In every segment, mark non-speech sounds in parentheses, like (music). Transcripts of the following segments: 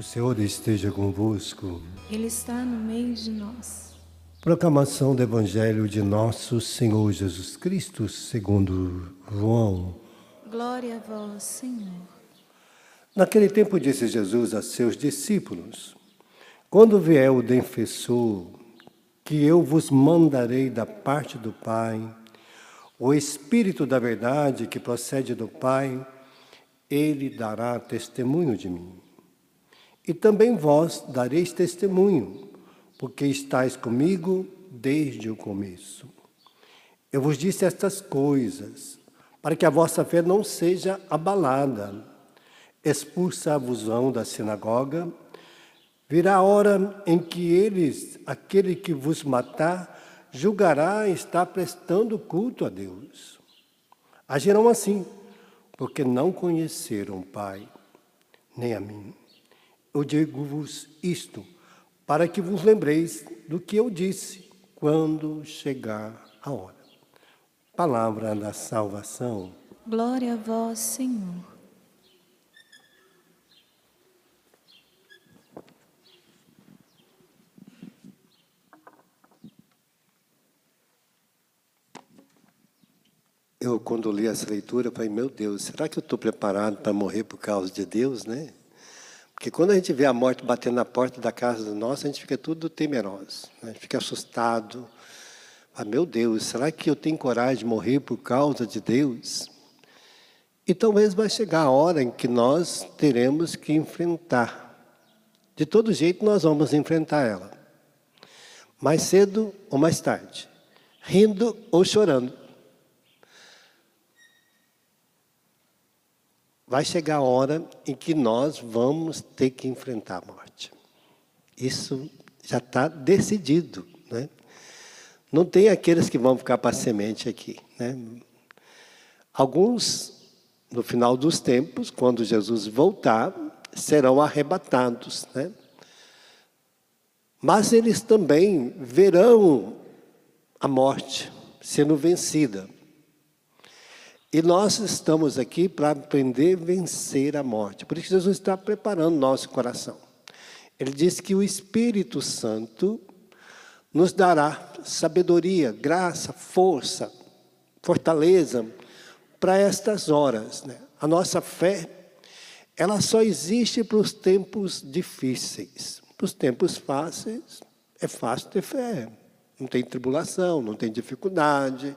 O Senhor esteja convosco. Ele está no meio de nós. Proclamação do Evangelho de Nosso Senhor Jesus Cristo, segundo João. Glória a vós, Senhor. Naquele tempo disse Jesus a seus discípulos: Quando vier o defensor, que eu vos mandarei da parte do Pai, o Espírito da verdade que procede do Pai, ele dará testemunho de mim. E também vós dareis testemunho, porque estáis comigo desde o começo. Eu vos disse estas coisas, para que a vossa fé não seja abalada. Expulsa-vos-ão da sinagoga, virá a hora em que eles, aquele que vos matar, julgará estar prestando culto a Deus. Agirão assim, porque não conheceram o Pai, nem a mim. Eu digo-vos isto, para que vos lembreis do que eu disse quando chegar a hora. Palavra da salvação. Glória a vós, Senhor. Eu, quando li essa leitura, falei, meu Deus, será que eu estou preparado para morrer por causa de Deus, né? Porque quando a gente vê a morte batendo na porta da casa do nosso, a gente fica tudo temeroso, né? a gente fica assustado. Ah, meu Deus, será que eu tenho coragem de morrer por causa de Deus? E talvez vai chegar a hora em que nós teremos que enfrentar. De todo jeito, nós vamos enfrentar ela. Mais cedo ou mais tarde. Rindo ou chorando. Vai chegar a hora em que nós vamos ter que enfrentar a morte. Isso já está decidido. Né? Não tem aqueles que vão ficar para semente aqui. Né? Alguns, no final dos tempos, quando Jesus voltar, serão arrebatados. Né? Mas eles também verão a morte sendo vencida. E nós estamos aqui para aprender a vencer a morte. Por isso Jesus está preparando nosso coração. Ele diz que o Espírito Santo nos dará sabedoria, graça, força, fortaleza para estas horas. Né? A nossa fé, ela só existe para os tempos difíceis. Para os tempos fáceis, é fácil ter fé. Não tem tribulação, não tem dificuldade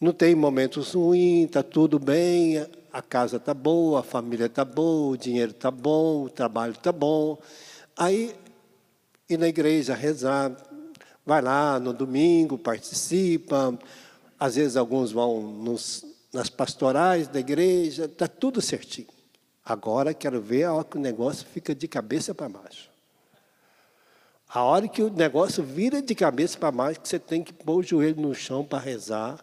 não tem momentos ruins, está tudo bem, a casa está boa, a família está boa, o dinheiro está bom, o trabalho está bom. Aí, ir na igreja rezar, vai lá no domingo, participa, às vezes alguns vão nos, nas pastorais da igreja, está tudo certinho. Agora quero ver a hora que o negócio fica de cabeça para baixo. A hora que o negócio vira de cabeça para baixo, que você tem que pôr o joelho no chão para rezar,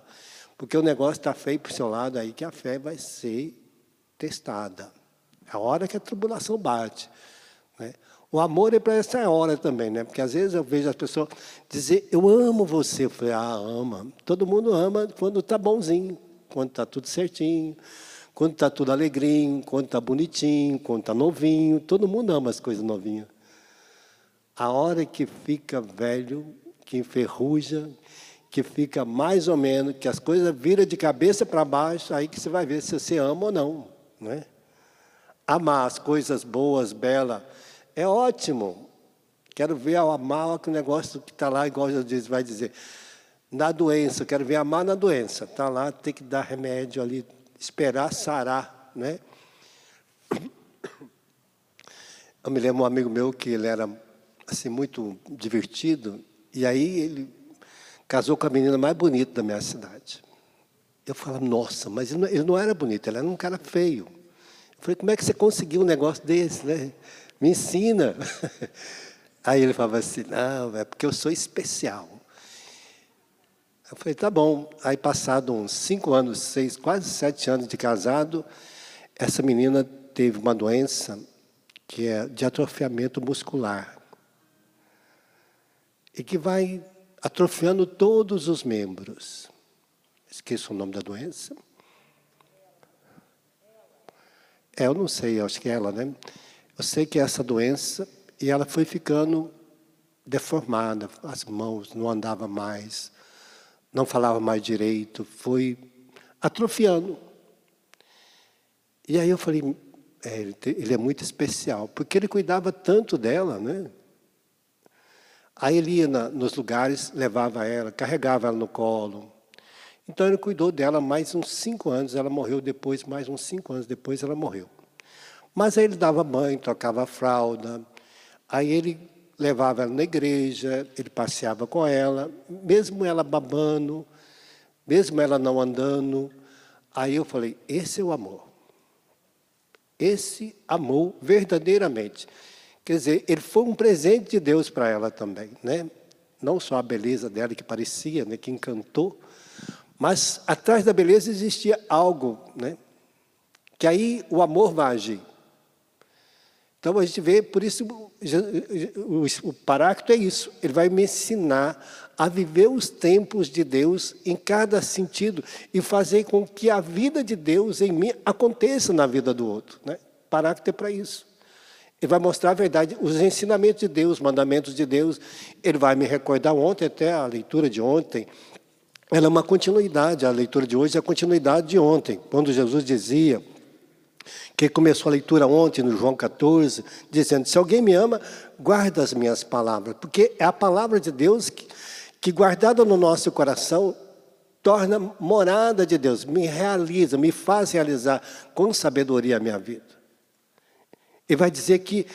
porque o negócio está feio para o seu lado aí, que a fé vai ser testada. É a hora que a tribulação bate. Né? O amor é para essa hora também, né? Porque às vezes eu vejo as pessoas dizer, eu amo você. Eu falei, ah, ama. Todo mundo ama quando está bonzinho, quando está tudo certinho, quando está tudo alegrinho, quando está bonitinho, quando está novinho. Todo mundo ama as coisas novinhas. A hora que fica velho, que enferruja, que fica mais ou menos, que as coisas viram de cabeça para baixo, aí que você vai ver se você ama ou não. Né? Amar as coisas boas, belas, é ótimo. Quero ver amar que o negócio que está lá, igual Jesus vai dizer, na doença, quero ver amar na doença. Está lá, tem que dar remédio ali, esperar sarar. Né? Eu me lembro um amigo meu que ele era assim, muito divertido, e aí ele casou com a menina mais bonita da minha cidade. Eu falava, nossa, mas ele não, ele não era bonito, ele era um cara feio. Eu falei, como é que você conseguiu um negócio desse, né? Me ensina. (laughs) Aí ele falava assim, não, é porque eu sou especial. Eu falei, tá bom. Aí, passado uns cinco anos, seis, quase sete anos de casado, essa menina teve uma doença que é de atrofiamento muscular. E que vai atrofiando todos os membros. Esqueço o nome da doença. É, eu não sei, acho que é ela, né? Eu sei que é essa doença, e ela foi ficando deformada, as mãos não andava mais, não falava mais direito, foi atrofiando. E aí eu falei, é, ele é muito especial, porque ele cuidava tanto dela, né? Aí ele ia nos lugares, levava ela, carregava ela no colo. Então ele cuidou dela mais uns cinco anos, ela morreu depois, mais uns cinco anos depois ela morreu. Mas aí ele dava banho, trocava a fralda, aí ele levava ela na igreja, ele passeava com ela, mesmo ela babando, mesmo ela não andando. Aí eu falei: esse é o amor. Esse amor verdadeiramente. Quer dizer, ele foi um presente de Deus para ela também, né? Não só a beleza dela que parecia, né, que encantou, mas atrás da beleza existia algo, né? Que aí o amor vai agir. Então a gente vê, por isso o Paráclito é isso, ele vai me ensinar a viver os tempos de Deus em cada sentido e fazer com que a vida de Deus em mim aconteça na vida do outro. Né? Paráclito é para isso. Ele vai mostrar a verdade, os ensinamentos de Deus, os mandamentos de Deus. Ele vai me recordar ontem, até a leitura de ontem, ela é uma continuidade, a leitura de hoje é a continuidade de ontem, quando Jesus dizia que começou a leitura ontem no João 14, dizendo: Se alguém me ama, guarda as minhas palavras, porque é a palavra de Deus que, que guardada no nosso coração, torna morada de Deus, me realiza, me faz realizar com sabedoria a minha vida. E vai dizer que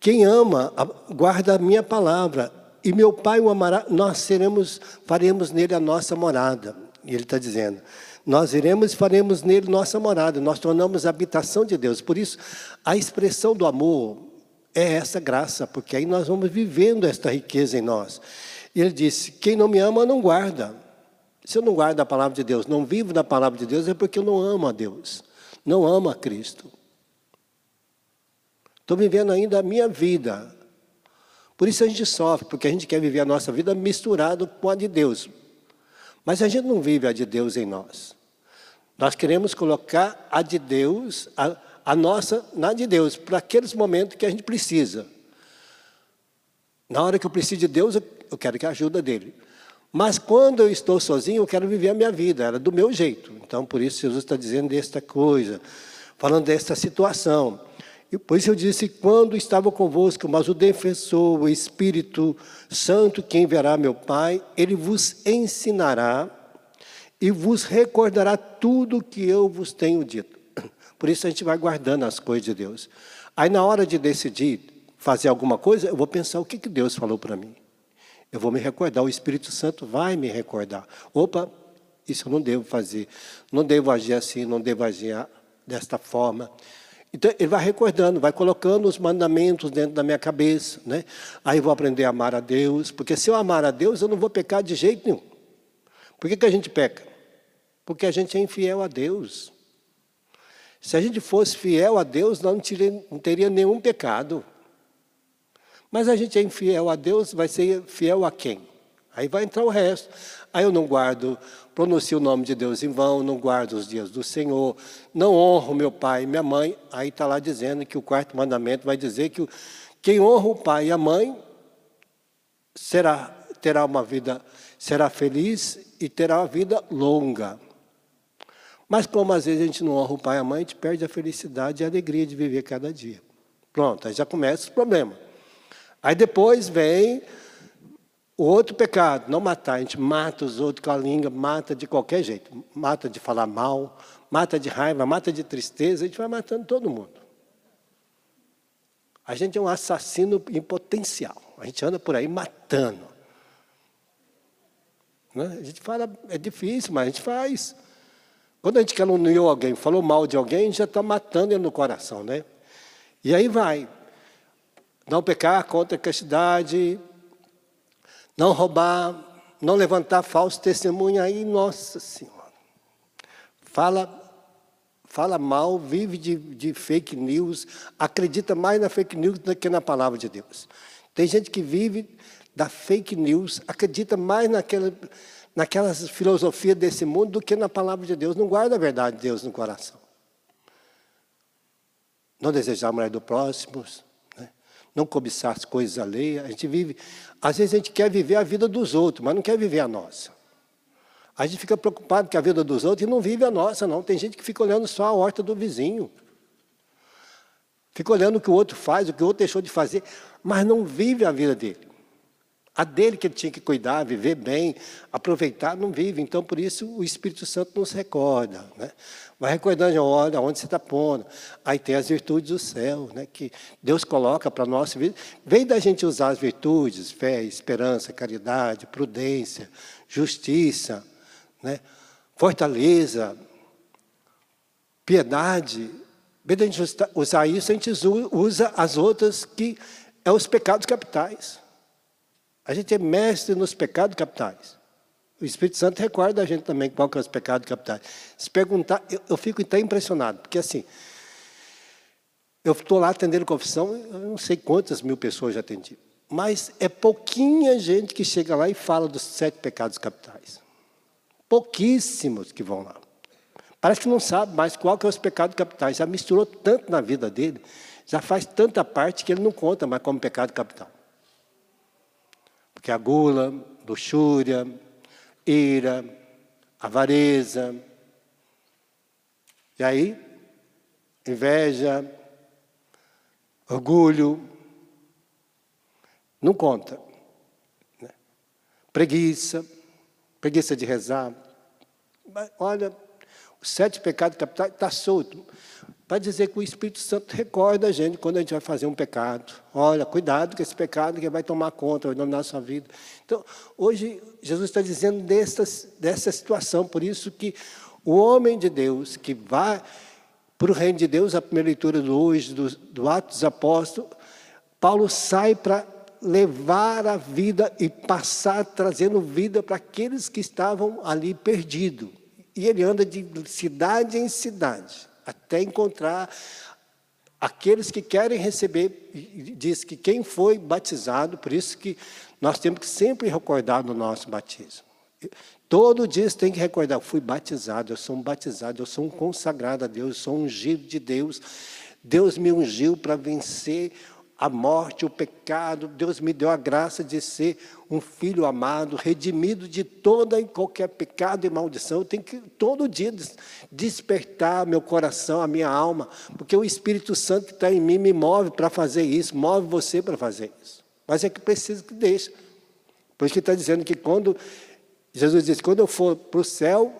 quem ama, guarda a minha palavra, e meu Pai o amará, nós seremos, faremos nele a nossa morada. E ele está dizendo: nós iremos e faremos nele nossa morada, nós tornamos a habitação de Deus. Por isso, a expressão do amor é essa graça, porque aí nós vamos vivendo esta riqueza em nós. E ele disse: Quem não me ama, não guarda. Se eu não guardo a palavra de Deus, não vivo na palavra de Deus, é porque eu não amo a Deus, não amo a Cristo. Estou vivendo ainda a minha vida. Por isso a gente sofre, porque a gente quer viver a nossa vida misturado com a de Deus. Mas a gente não vive a de Deus em nós. Nós queremos colocar a de Deus, a, a nossa na de Deus, para aqueles momentos que a gente precisa. Na hora que eu preciso de Deus, eu, quero que a ajuda dele. Mas quando eu estou sozinho, eu quero viver a minha vida, era do meu jeito. Então, por isso Jesus está dizendo esta coisa, falando desta situação. E por isso eu disse, quando estava convosco, mas o defensor, o Espírito Santo, quem verá meu Pai, ele vos ensinará e vos recordará tudo o que eu vos tenho dito. (clears throat) Por isso a gente vai guardando as coisas de Deus. Aí na hora de decidir fazer alguma coisa, eu vou pensar o que, que Deus falou para mim. Eu vou me recordar, o Espírito Santo vai me recordar. Opa, isso eu não devo fazer, não devo agir assim, não devo agir desta forma. Então, ele vai recordando, vai colocando os mandamentos dentro da minha cabeça. Né? Aí eu vou aprender a amar a Deus, porque se eu amar a Deus, eu não vou pecar de jeito nenhum. Por que, que a gente peca? Porque a gente é infiel a Deus. Se a gente fosse fiel a Deus, não teria, não teria nenhum pecado. Mas a gente é infiel a Deus, vai ser fiel a quem? Aí vai entrar o resto. Aí eu não guardo, pronuncio o nome de Deus em vão, não guardo os dias do Senhor, não honro meu pai e minha mãe. Aí está lá dizendo que o quarto mandamento vai dizer que quem honra o pai e a mãe será, terá uma vida será feliz e terá uma vida longa. Mas como às vezes a gente não honra o pai e a mãe, a gente perde a felicidade e a alegria de viver cada dia. Pronto, aí já começa o problema. Aí depois vem o outro pecado, não matar. A gente mata os outros com a língua, mata de qualquer jeito. Mata de falar mal, mata de raiva, mata de tristeza, a gente vai matando todo mundo. A gente é um assassino em potencial. A gente anda por aí matando. Né? A gente fala, é difícil, mas a gente faz. Quando a gente caluniou alguém, falou mal de alguém, a gente já está matando ele no coração, né? E aí vai. Não pecar contra a castidade, não roubar, não levantar falso testemunho, aí, nossa Senhora. Fala, fala mal, vive de, de fake news, acredita mais na fake news do que na palavra de Deus. Tem gente que vive da fake news, acredita mais naquela, naquelas filosofias desse mundo do que na palavra de Deus. Não guarda a verdade de Deus no coração. não desejar a mulher do próximo? Não cobiçar as coisas alheias. A gente vive, às vezes a gente quer viver a vida dos outros, mas não quer viver a nossa. A gente fica preocupado com a vida dos outros e não vive a nossa, não. Tem gente que fica olhando só a horta do vizinho. Fica olhando o que o outro faz, o que o outro deixou de fazer, mas não vive a vida dele. A dele que ele tinha que cuidar, viver bem, aproveitar, não vive. Então, por isso, o Espírito Santo nos recorda. Né? Vai recordando, olha, onde você está pondo. Aí tem as virtudes do céu, né? que Deus coloca para vida. Vem da gente usar as virtudes, fé, esperança, caridade, prudência, justiça, né? fortaleza, piedade. Vem da gente usar isso, a gente usa as outras que é os pecados capitais. A gente é mestre nos pecados capitais. O Espírito Santo recorda a gente também qual que é os pecados capitais. Se perguntar, eu, eu fico até impressionado, porque assim, eu estou lá atendendo confissão, eu não sei quantas mil pessoas já atendi. Mas é pouquinha gente que chega lá e fala dos sete pecados capitais. Pouquíssimos que vão lá. Parece que não sabe mais qual que é os pecados capitais. Já misturou tanto na vida dele, já faz tanta parte que ele não conta mais como pecado capital. Porque a gula, luxúria, ira, avareza. E aí, inveja, orgulho, não conta. Né? Preguiça, preguiça de rezar. Olha, os sete pecados capitais está solto para dizer que o Espírito Santo recorda a gente quando a gente vai fazer um pecado. Olha, cuidado com esse pecado que vai tomar conta, vai dominar a sua vida. Então, hoje, Jesus está dizendo dessa, dessa situação, por isso que o homem de Deus que vai para o reino de Deus, a primeira leitura do hoje, do, do Atos dos Apóstolos, Paulo sai para levar a vida e passar trazendo vida para aqueles que estavam ali perdidos. E ele anda de cidade em cidade até encontrar aqueles que querem receber. Diz que quem foi batizado, por isso que nós temos que sempre recordar no nosso batismo. Todo dia tem que recordar, fui batizado, eu sou um batizado, eu sou um consagrado a Deus, eu sou um ungido de Deus. Deus me ungiu para vencer a morte, o pecado. Deus me deu a graça de ser um filho amado, redimido de toda e qualquer pecado e maldição. Eu tenho que todo dia despertar meu coração, a minha alma, porque o Espírito Santo que está em mim me move para fazer isso, move você para fazer isso. Mas é que precisa que deixe. Por isso que está dizendo que quando Jesus diz, quando eu for para o céu,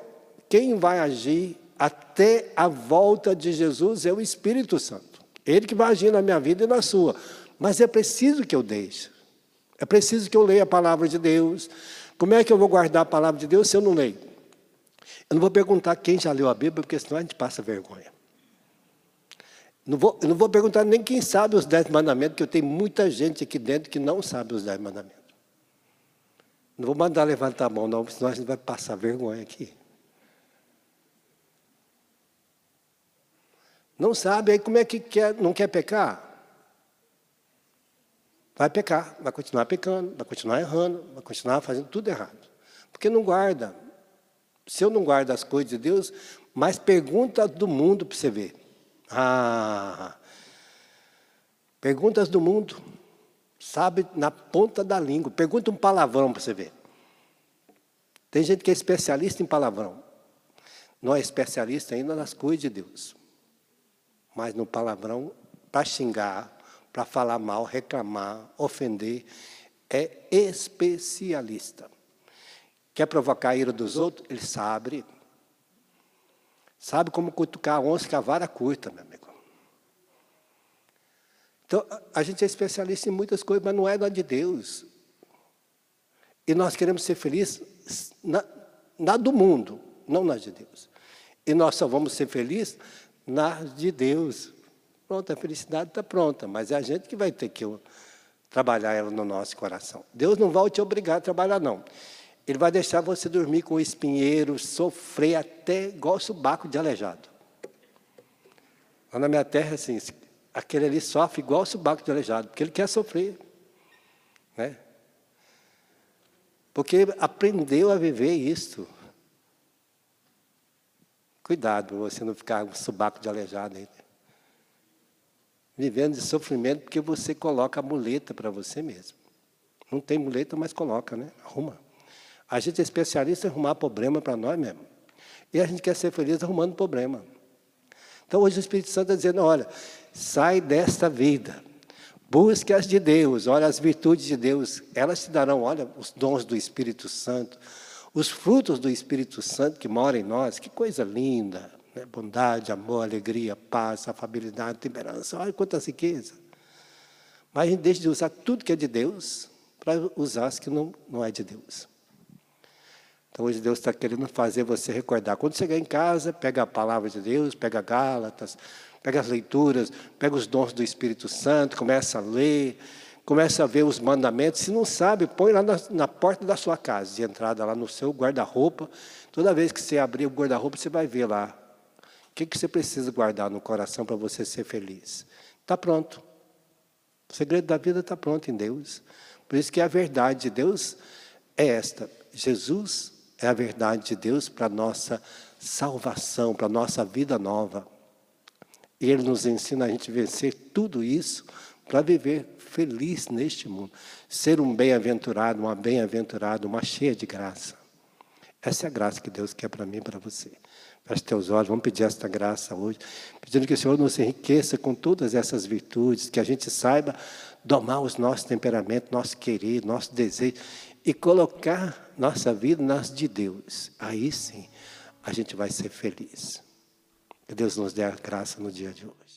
quem vai agir até a volta de Jesus é o Espírito Santo. Ele que vai agir na minha vida e na sua. Mas é preciso que eu deixe. É preciso que eu leia a palavra de Deus. Como é que eu vou guardar a palavra de Deus se eu não leio? Eu não vou perguntar quem já leu a Bíblia, porque senão a gente passa vergonha. Não vou, não vou perguntar nem quem sabe os dez mandamentos, porque eu tenho muita gente aqui dentro que não sabe os dez mandamentos. Não vou mandar levantar a mão, não, senão a gente vai passar vergonha aqui. Não sabe, aí como é que quer, não quer pecar? Vai pecar, vai continuar pecando, vai continuar errando, vai continuar fazendo tudo errado. Porque não guarda. Se eu não guardo as coisas de Deus, mais perguntas do mundo para você ver. Ah, perguntas do mundo, sabe, na ponta da língua. Pergunta um palavrão para você ver. Tem gente que é especialista em palavrão. Não é especialista ainda nas coisas de Deus mas no palavrão, para xingar, para falar mal, reclamar, ofender, é especialista. Quer provocar a ira dos outros? Ele sabe. Sabe como cutucar a onça com a vara curta, meu amigo. Então, a gente é especialista em muitas coisas, mas não é da de Deus. E nós queremos ser felizes na, na do mundo, não na de Deus. E nós só vamos ser felizes na de Deus. Pronto, a felicidade está pronta, mas é a gente que vai ter que trabalhar ela no nosso coração. Deus não vai te obrigar a trabalhar, não. Ele vai deixar você dormir com o espinheiro, sofrer até igual subaco de aleijado. Lá na minha terra, assim, aquele ali sofre igual subaco de aleijado, porque ele quer sofrer. Né? Porque aprendeu a viver isso. Cuidado, você não ficar com subaco de aleijado aí. vivendo de sofrimento porque você coloca a muleta para você mesmo. Não tem muleta, mas coloca, né? Arruma. A gente é especialista em arrumar problema para nós mesmos. E a gente quer ser feliz arrumando problema. Então hoje o Espírito Santo está dizendo, olha, sai desta vida. Busque as de Deus, olha as virtudes de Deus, elas te darão, olha, os dons do Espírito Santo, os frutos do Espírito Santo que mora em nós, que coisa linda, né? bondade, amor, alegria, paz, afabilidade, temperança, olha quanta riqueza. Mas a gente deixa de usar tudo que é de Deus para usar as que não, não é de Deus. Então hoje Deus está querendo fazer você recordar. Quando chegar em casa, pega a palavra de Deus, pega Gálatas, pega as leituras, pega os dons do Espírito Santo, começa a ler, começa a ver os mandamentos. Se não sabe, põe lá na, na porta da sua casa, de entrada lá no seu guarda-roupa. Toda vez que você abrir o guarda-roupa, você vai ver lá. O que, que você precisa guardar no coração para você ser feliz? Está pronto. O segredo da vida está pronto em Deus. Por isso que a verdade de Deus é esta. Jesus é a verdade de Deus para a nossa salvação, para a nossa vida nova. Ele nos ensina a gente vencer tudo isso para viver feliz neste mundo. Ser um bem-aventurado, uma bem-aventurada, uma cheia de graça. Essa é a graça que Deus quer para mim e para você. Feche teus olhos, vamos pedir esta graça hoje, pedindo que o Senhor nos enriqueça com todas essas virtudes, que a gente saiba domar os nossos temperamentos, nosso querer, nosso desejo e colocar nossa vida nas de Deus. Aí sim, a gente vai ser feliz. Que Deus nos dê a graça no dia de hoje.